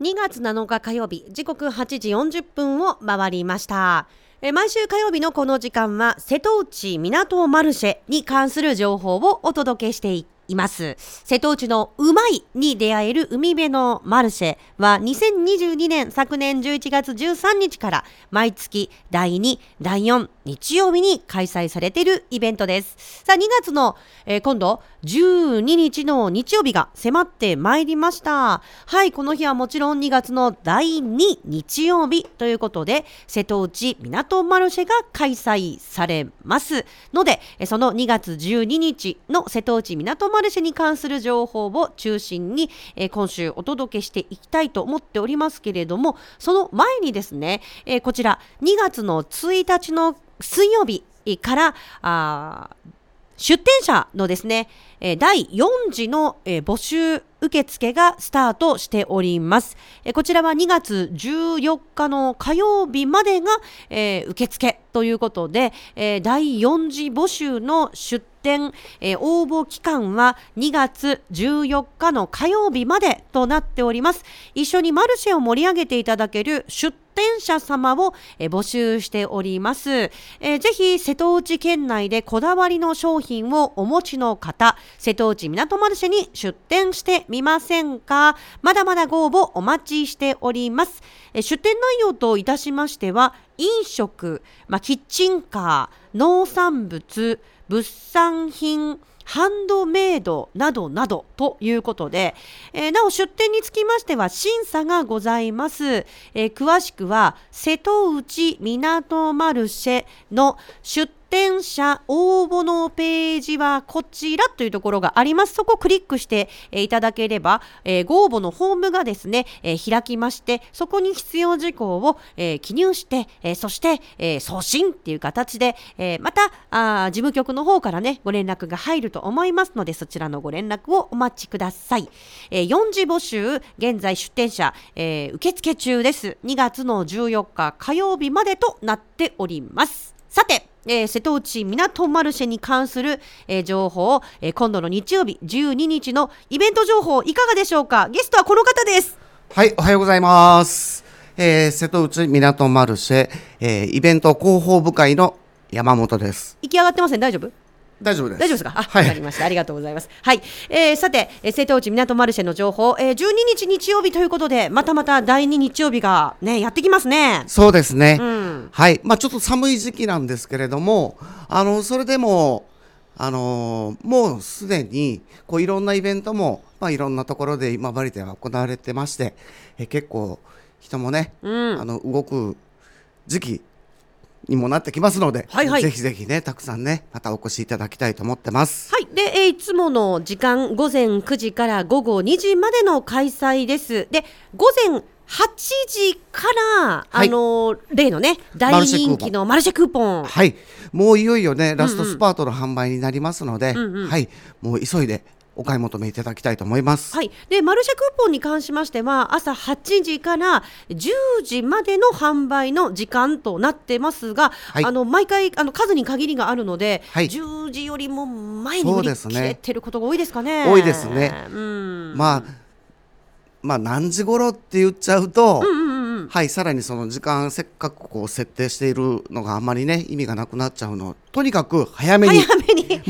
2月7日火曜日時刻8時40分を回りました。毎週火曜日のこの時間は瀬戸内港マルシェに関する情報をお届けしていいます。瀬戸内のうまいに出会える海辺のマルシェは2022年昨年11月13日から毎月第2第4日曜日に開催されているイベントです。さあ2月の、えー、今度12日の日曜日が迫ってまいりました。はいこの日はもちろん2月の第2日曜日ということで瀬戸内港マルシェが開催されます。のでその2月12日の瀬戸内港マルシェに関する情報を中心に、えー、今週お届けしていきたいと思っておりますけれどもその前にですね、えー、こちら2月の1日の水曜日から出店者のですね、第4次の、募集受付がスタートしております。こちらは2月14日の火曜日までが、受付ということで、第4次募集の出店、応募期間は2月14日の火曜日までとなっております。一緒にマルシェを盛り上げていただける出店者様を、え募集しております、えー、ぜひ瀬戸内県内でこだわりの商品をお持ちの方瀬戸内港マルシェに出店してみませんか？まだまだご応募お待ちしております、え出店内容といたしましては飲食、まあ、キッチンカー農産物物産品ハンドメイドなどなどということで、えー、なお出店につきましては審査がございます、えー、詳しくは瀬戸内港マルシェの出店者応募のページはこちらというところがあります。そこをクリックして、いただければ、えー、ご応募のフォームがですね、えー、開きまして、そこに必要事項を、えー、記入して、えそして、え送信っていう形で、えまたあ事務局の方からね、ご連絡が入ると思いますので、そちらのご連絡をお待ちください。え4次募集、現在出店者、え受付中です。2月の14日火曜日までとなっております。さて、えー、瀬戸内港マルシェに関する、えー、情報、えー、今度の日曜日12日のイベント情報いかがでしょうか？ゲストはこの方です。はいおはようございます、えー、瀬戸内港マルシェ、えー、イベント広報部会の山本です。行き上がってません？大丈夫？大丈夫です。大丈夫ですか？あ、はい、わかりました。ありがとうございます。はい。えー、さて、えー、瀬戸内港マルシェの情報、えー、12日日曜日ということで、またまた第2日曜日がね、やってきますね。そうですね。うん、はい。まあちょっと寒い時期なんですけれども、あの、それでも、あのー、もうすでに、こういろんなイベントも、まあいろんなところで今治では行われてまして、えー、結構人もね、うん、あの、動く時期にもなってきますので、はいはい、ぜひぜひねたくさんねまたお越しいただきたいと思ってます。はい。で、えー、いつもの時間午前9時から午後2時までの開催です。で午前8時から、はい、あの例のね大人気のマルシェクーポン。はい。もういよいよねラストスパートの販売になりますので、うんうん、はい。もう急いでお買い求めいただきたいと思います。はい。で、マルシェクーポンに関しましては、朝8時から10時までの販売の時間となってますが、はい、あの毎回あの数に限りがあるので、はい、10時よりも前に売り切れてることが多いですかね。多いですね。うん。まあまあ何時頃って言っちゃうと。うんうんはい、さらにその時間せっかくこう設定しているのがあんまりね意味がなくなっちゃうのとにかく早めに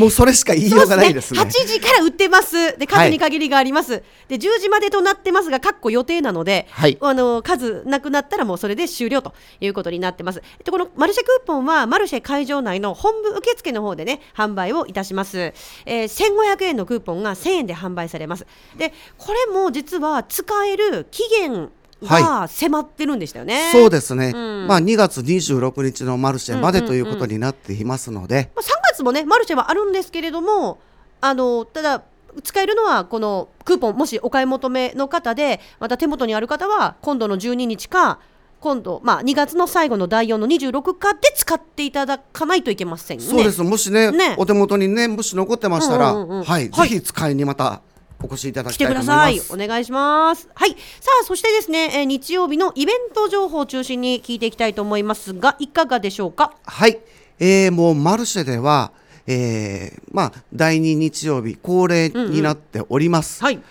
もうそれしか言いようがないですね。すね。8時から売ってます。で数に限りがあります、はい、で10時までとなってますがかっこ予定なので、はい、あの数なくなったらもうそれで終了ということになってます。でこのマルシェクーポンはマルシェ会場内の本部受付の方でね販売をいたします、えー、1500円のクーポンが1000円で販売されます。でこれも実は使える期限が迫ってるんでしたよね。はい、そうですね。うん、まあ2月26日のマルシェまでということになっていますので、まあ、3月もねマルシェはあるんですけれども、あのただ使えるのはこのクーポンもしお買い求めの方でまた手元にある方は今度の12日か今度、まあ、2月の最後の第4の26日で使っていただかないといけませんね。そうですもしね、ね、お手元にねもし残ってましたら、うんうんうん、はい、はい、ぜひ使いにまたお越しいただきたいと思います。お願いします。はい。さあ、そしてですね、えー、日曜日のイベント情報を中心に聞いていきたいと思いますが、いかがでしょうか？はい。えー、もうマルシェでは、えー、まあ第2日曜日恒例になっております。うんうん、はい。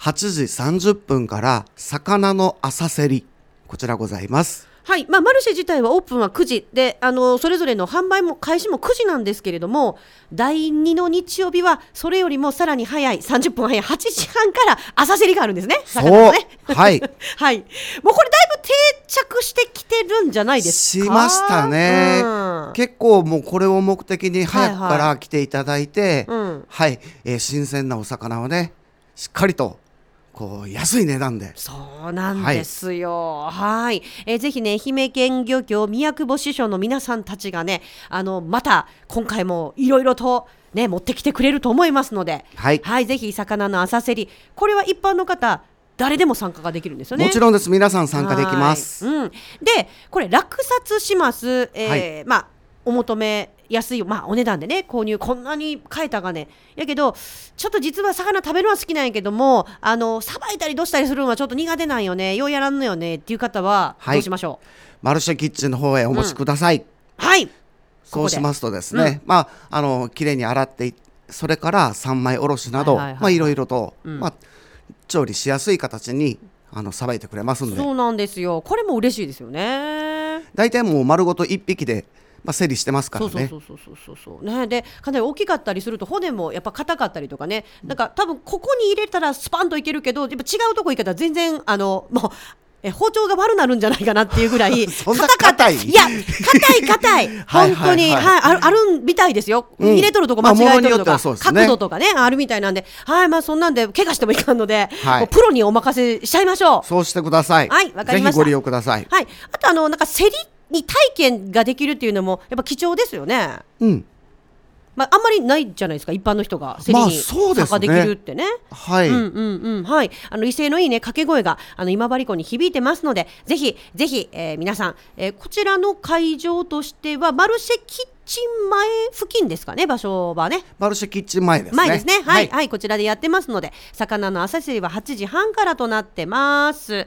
8時30分から魚の朝競り。こちらございます。はい、まあ、マルシェ自体はオープンは9時。であのそれぞれの販売も開始も9時なんですけれども第2の日曜日はそれよりもさらに早い30分早い8時半から朝競りがあるんですね。そう。ねはい。はい。もうこれだいぶ定着してきてるんじゃないですか？しましたね、うん結構もうこれを目的に早くかはいら来ていただいてうん。はい、えー新鮮なお魚をねしっかりとこう安い値段で。そうなんですよ。はい。えーぜひね、愛媛県漁協宮久保支所の皆さんたちがね、あのまた今回もいろいろとね持ってきてくれると思いますので、はいぜひ魚の浅競り、これは一般の方誰でも参加ができるんですよね。もちろんです。皆さん参加できます。はい。うん、でこれ落札します、えーまあお求めやすい、まあ、お値段でね購入こんなに買えたがね。やけどちょっと実は魚食べるのは好きなんやけどもあのさばいたりどうしたりするのはちょっと苦手なんよね。ようやらんのよね。っていう方ははい。どうしましょう？マルシェキッチンの方へお持ちください、はい、そうしますとですね、まああの綺麗に洗っていそれから三枚おろしなど、はいはいはい。まあいろいろと、うん。まあ調理しやすい形にあのさばいてくれますので。そうなんですよ。これも嬉しいですよね。大体もう丸ごと一匹で、まあ、競りしてますからね。そうそうそうそうそうそう。ね。でかなり大きかったりすると骨もやっぱ硬かったりとかね。なんか多分ここに入れたらスパンといけるけどやっぱ違うとこ行けたら全然あのもうえ包丁が悪なるんじゃないかなっていうぐらい そんな硬い？いや硬い硬い。はい本当にはい。はいはいあるあるみたいですよ、うん。入れとるとこ間違えとるとか、ね。角度とかねあるみたいなんで。はいまあそんなんで怪我してもいかんので、はい。プロにお任せしちゃいましょう。そうしてください。はいわかりました。ぜひご利用ください。はい。あとあのなんか競りに体験ができるっていうのもやっぱ貴重ですよね。うんまあ、あんまりないじゃないですか一般の人が競りまあに参加できるってね。はい、うんうんうんはい、あの威勢のいいね掛け声があの今治湖に響いてますのでぜひぜひ、えー皆さん、えーこちらの会場としてはマルシェキッチン前付近ですかね場所はね。マルシェキッチン前ですね。前ですね。はい、はい。こちらでやってますので魚の朝競りは8時半からとなってます。で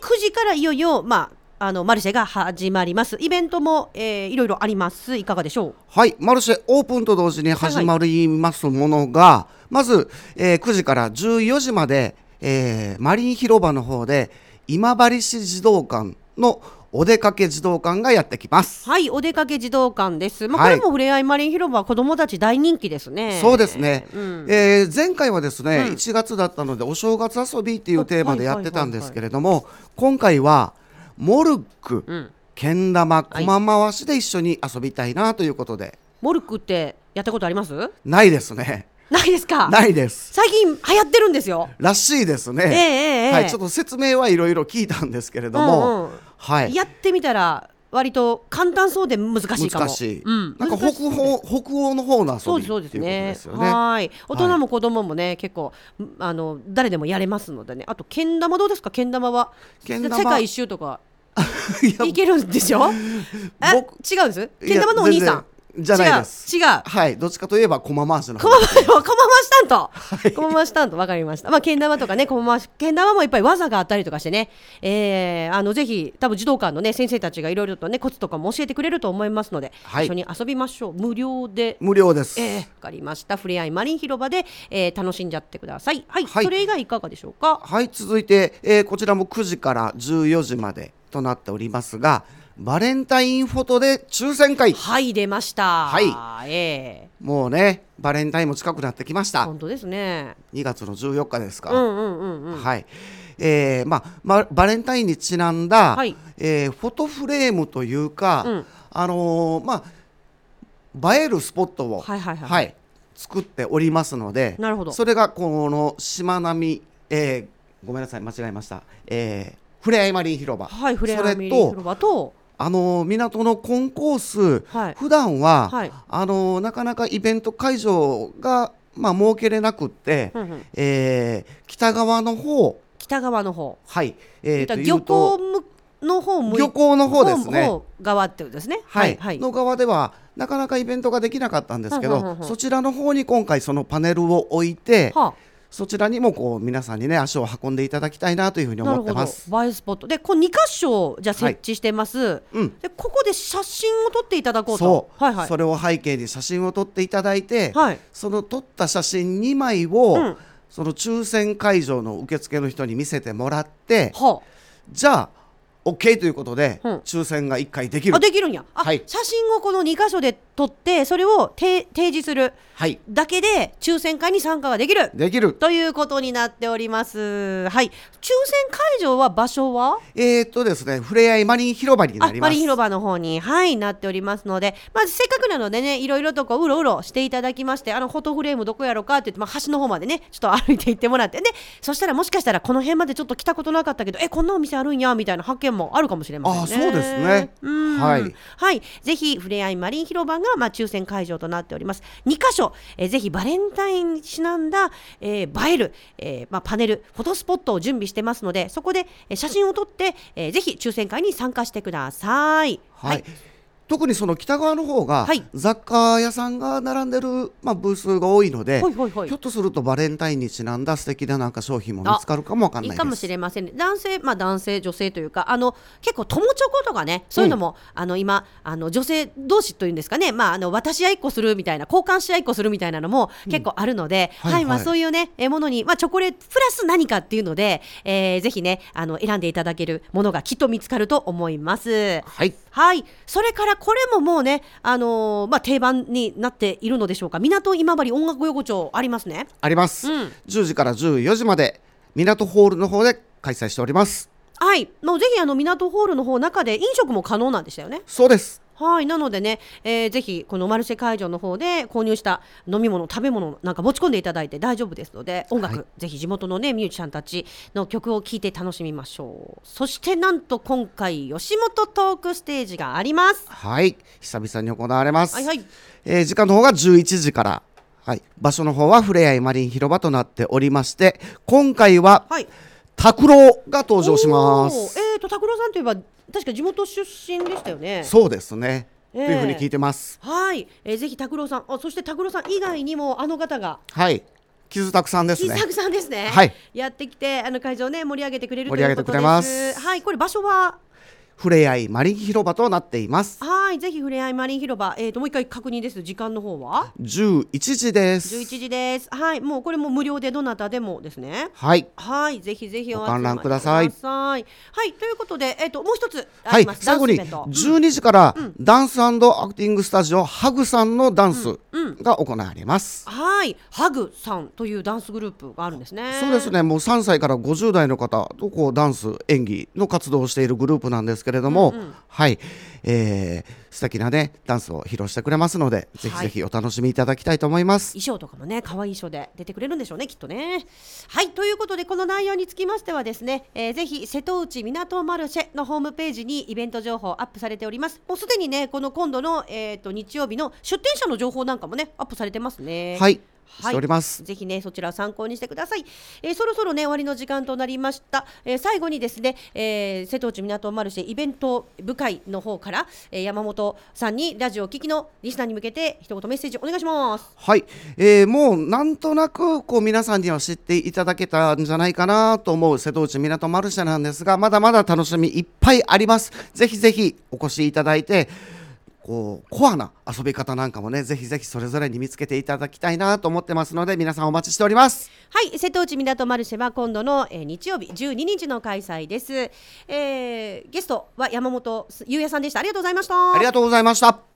9時からいよいよまああのマルシェが始まります。イベントも、えーいろいろあります。いかがでしょう？はい、マルシェオープンと同時に始まりますものが、まず、えー9時から14時まで、えーマリン広場の方で今治市児童館のお出かけ児童館がやってきます。はい、お出かけ児童館です。まあ、はい。これもふれあいマリン広場は子どもたち大人気ですね。そうですね、うん。えー前回はですね、うん。1月だったのでお正月遊びっていうテーマでやってたんですはいけれども今回はモルック、うん。けん玉はい。駒回しで一緒に遊びたいなということで、モルックってやったことあります？ないですね。ないですか？ないです。最近流行ってるんですよ。らしいですね、ええええ。はい、ちょっと説明はいろいろ聞いたんですけれども、うんうん。はい、やってみたら割と簡単そうで難しいかも。難しい、うん、なんか北欧北欧の方の遊びそうですね。ですよね。はい。大人も子供もね、結構んあの誰でもやれますのでね。あとけん玉どうですか？けん玉はけん玉。世界一周とか いけるんでしょ？あ違僕うんです？けん玉のお兄さんじゃないです。違う違うはい、どっちかといえば駒回しの方駒回し、駒回し担当。駒回し担当、わかりました。まあ、けん玉とかね、駒回し、けん玉もいっぱい技があったりとかしてね。えー、あの、ぜひ、多分児童館のね、先生たちがいろいろとね、コツとかも教えてくれると思いますので。はい一緒に遊びましょう。無料で。無料です。えー、わかりました。ふれあいマリン広場で、えー、楽しんじゃってください。はい、はいそれ以外いかがでしょうか？はい、続いて、えーこちらも9時から14時までとなっておりますが、バレンタインフォトで抽選会。はい、出ました。はいえもうね、バレンタインも近くなってきましー、た。本当ですね。2月の14日ですか。うんうんうんうん。はい。えーまあ、まバレンタインにちなんだ、はいえーフォトフレームというか、うんあのーまあ、映えるスポットを、はいはいはい作っておりますのでなるほどそれがこのしまなみ、えーごめんなさい間違えました、えー、ふれあいマリン広場、はい、ふれあいマリンそれと広場と。あのー港のコンコース、はい普段は、はいあのーなかなかイベント会場が、まあ、設けれなくって、うんうんえー北側の方北側の方。はい、えー、漁港の方向い漁港の方ですね。方側ってことですね。はい、はい。の側ではなかなかイベントができなかったんですけど、はんはんはそちらの方に今回そのパネルを置いて、はそちらにもこう皆さんにね足を運んでいただきたいなというふうに。思ってます。映えスポットで、こう二箇所じゃあ設置してます。うんで、ここで写真を撮っていただこうと。そう、はいはい。それを背景に写真を撮っていただいて、はい。その撮った写真2枚を、うんその抽選会場の受付の人に見せてもらってはじゃあ OK ということで、うん抽選が1回できるあ、あできるんやあ、はい写真をこの2箇所で撮ってそれをて提示する。はい。だけで抽選会に参加ができる。できる。ということになっております。はい。抽選会場は場所は？えー、っとですねふれあいマリン広場になあります。マリン広場の方に。はいなっておりますので。まずせっかくなのでねいろいろとこううろうろしていただきましてあのフォトフレームどこやろかって言って、まあ、端の方までねちょっと歩いて行ってもらってでそしたらもしかしたらこの辺までちょっと来たことなかったけどえこんなお店あるんやみたいな発見もあるかもしれませんね。あそうですね。うん。はい。はい。ぜひふれあいマリン広場が、まあ、抽選会場となっております。2箇所、えーぜひバレンタインにちなんだ、えー映える、えーまあ、パネルフォトスポットを準備してますのでそこで、えー写真を撮って、えーぜひ抽選会に参加してください。はい、特にその北側の方がはい。雑貨屋さんが並んでる、まあ、ブースが多いので、ほいほいほい。ひょっとするとバレンタインにちなんだ素敵ななんか商品も見つかるかもわかんないです。いいかもしれませんね。男性まあ男性女性というかあの結構友チョコとかねそういうのも、あの今あの女性同士というんですかね。まああの渡し合いっこするみたいな交換し合いっこするみたいなのも結構あるので、はいはい、まあはいそういうねえものにまあチョコレートプラス何かっていうので、えーぜひねあの選んでいただけるものがきっと見つかると思います。はいはい、それからこれももうね、あのーまあ、定番になっているのでしょうか。港今治音楽横丁ありますね。あります、うん。10時から14時まで港ホールの方で開催しております。はい、もうぜひあの港ホールの方中で飲食も可能なんでしたよね。そうですはい、なのでね、えーぜひこのマルシェ会場の方で購入した飲み物、食べ物なんか持ち込んでいただいて大丈夫ですので、音楽、はいぜひ地元のねミュージシャンたちの曲を聴いて楽しみましょう。そしてなんと今回吉本トークステージがあります。はい久々に行われます、はいはい。えー時間の方が11時からはい、場所の方はふれあいマリン広場となっておりまして今回ははい。拓郎が登場しますえっ、と拓郎さんといえば確か地元出身でしたよね。そうですね、ええ。というふうに聞いてます。はい、えーぜひ拓郎さん、あそして拓郎さん以外にもあの方が。はい。傷たくさんですね。キサクさんですね。はい。やってきてあの会場ね盛り上げてくれる盛り上げてくれますということです。はい、これ場所はふれあいマリン広場となっています。はい、ぜひふれあいマリン広場、えっ、ともう一回確認です。時間の方は？11時です。11時です。はい、もうこれも無料でどなたでもですね。はい。はい、ぜひぜひお観覧ください。はい、ということで、えっ、ともう一つあはい。最後にダンスイベント。12時からダンスアクティングスタジオハグさんのダンスが行われます、はい、ハグさんというダンスグループがあるんですね。そうですね。もう3歳から50代の方とこうダンス演技の活動をしているグループなんですけれども、はい、えー素敵なねダンスを披露してくれますのでぜひぜひお楽しみいただきたいと思います、衣装とかもね可愛い衣装で出てくれるんでしょうねきっとね。はいということでこの内容につきましてはですね、えーぜひ瀬戸内港マルシェのホームページにイベント情報アップされております。もうすでにねこの今度の、えー、と日曜日の出店者の情報なんかもねアップされてますね。はいはいしております、ぜひねそちらを参考にしてください、えーそろそろね終わりの時間となりました、えー最後にですね、えー瀬戸内港マルシェイベント部会の方から、えー山本さんにラジオを聞きのリスナーに向けて一言メッセージお願いします。はい、えーもうなんとなくこう皆さんには知っていただけたんじゃないかなと思う瀬戸内港マルシェなんですがまだまだ楽しみいっぱいあります。ぜひぜひお越しいただいてこうコアな遊び方なんかもねぜひぜひそれぞれに見つけていただきたいなと思ってますので皆さんお待ちしております。はい、瀬戸内港マルシェは今度の、えー日曜日12日の開催です、えーゲストは山本優也さんでした。ありがとうございました。ありがとうございました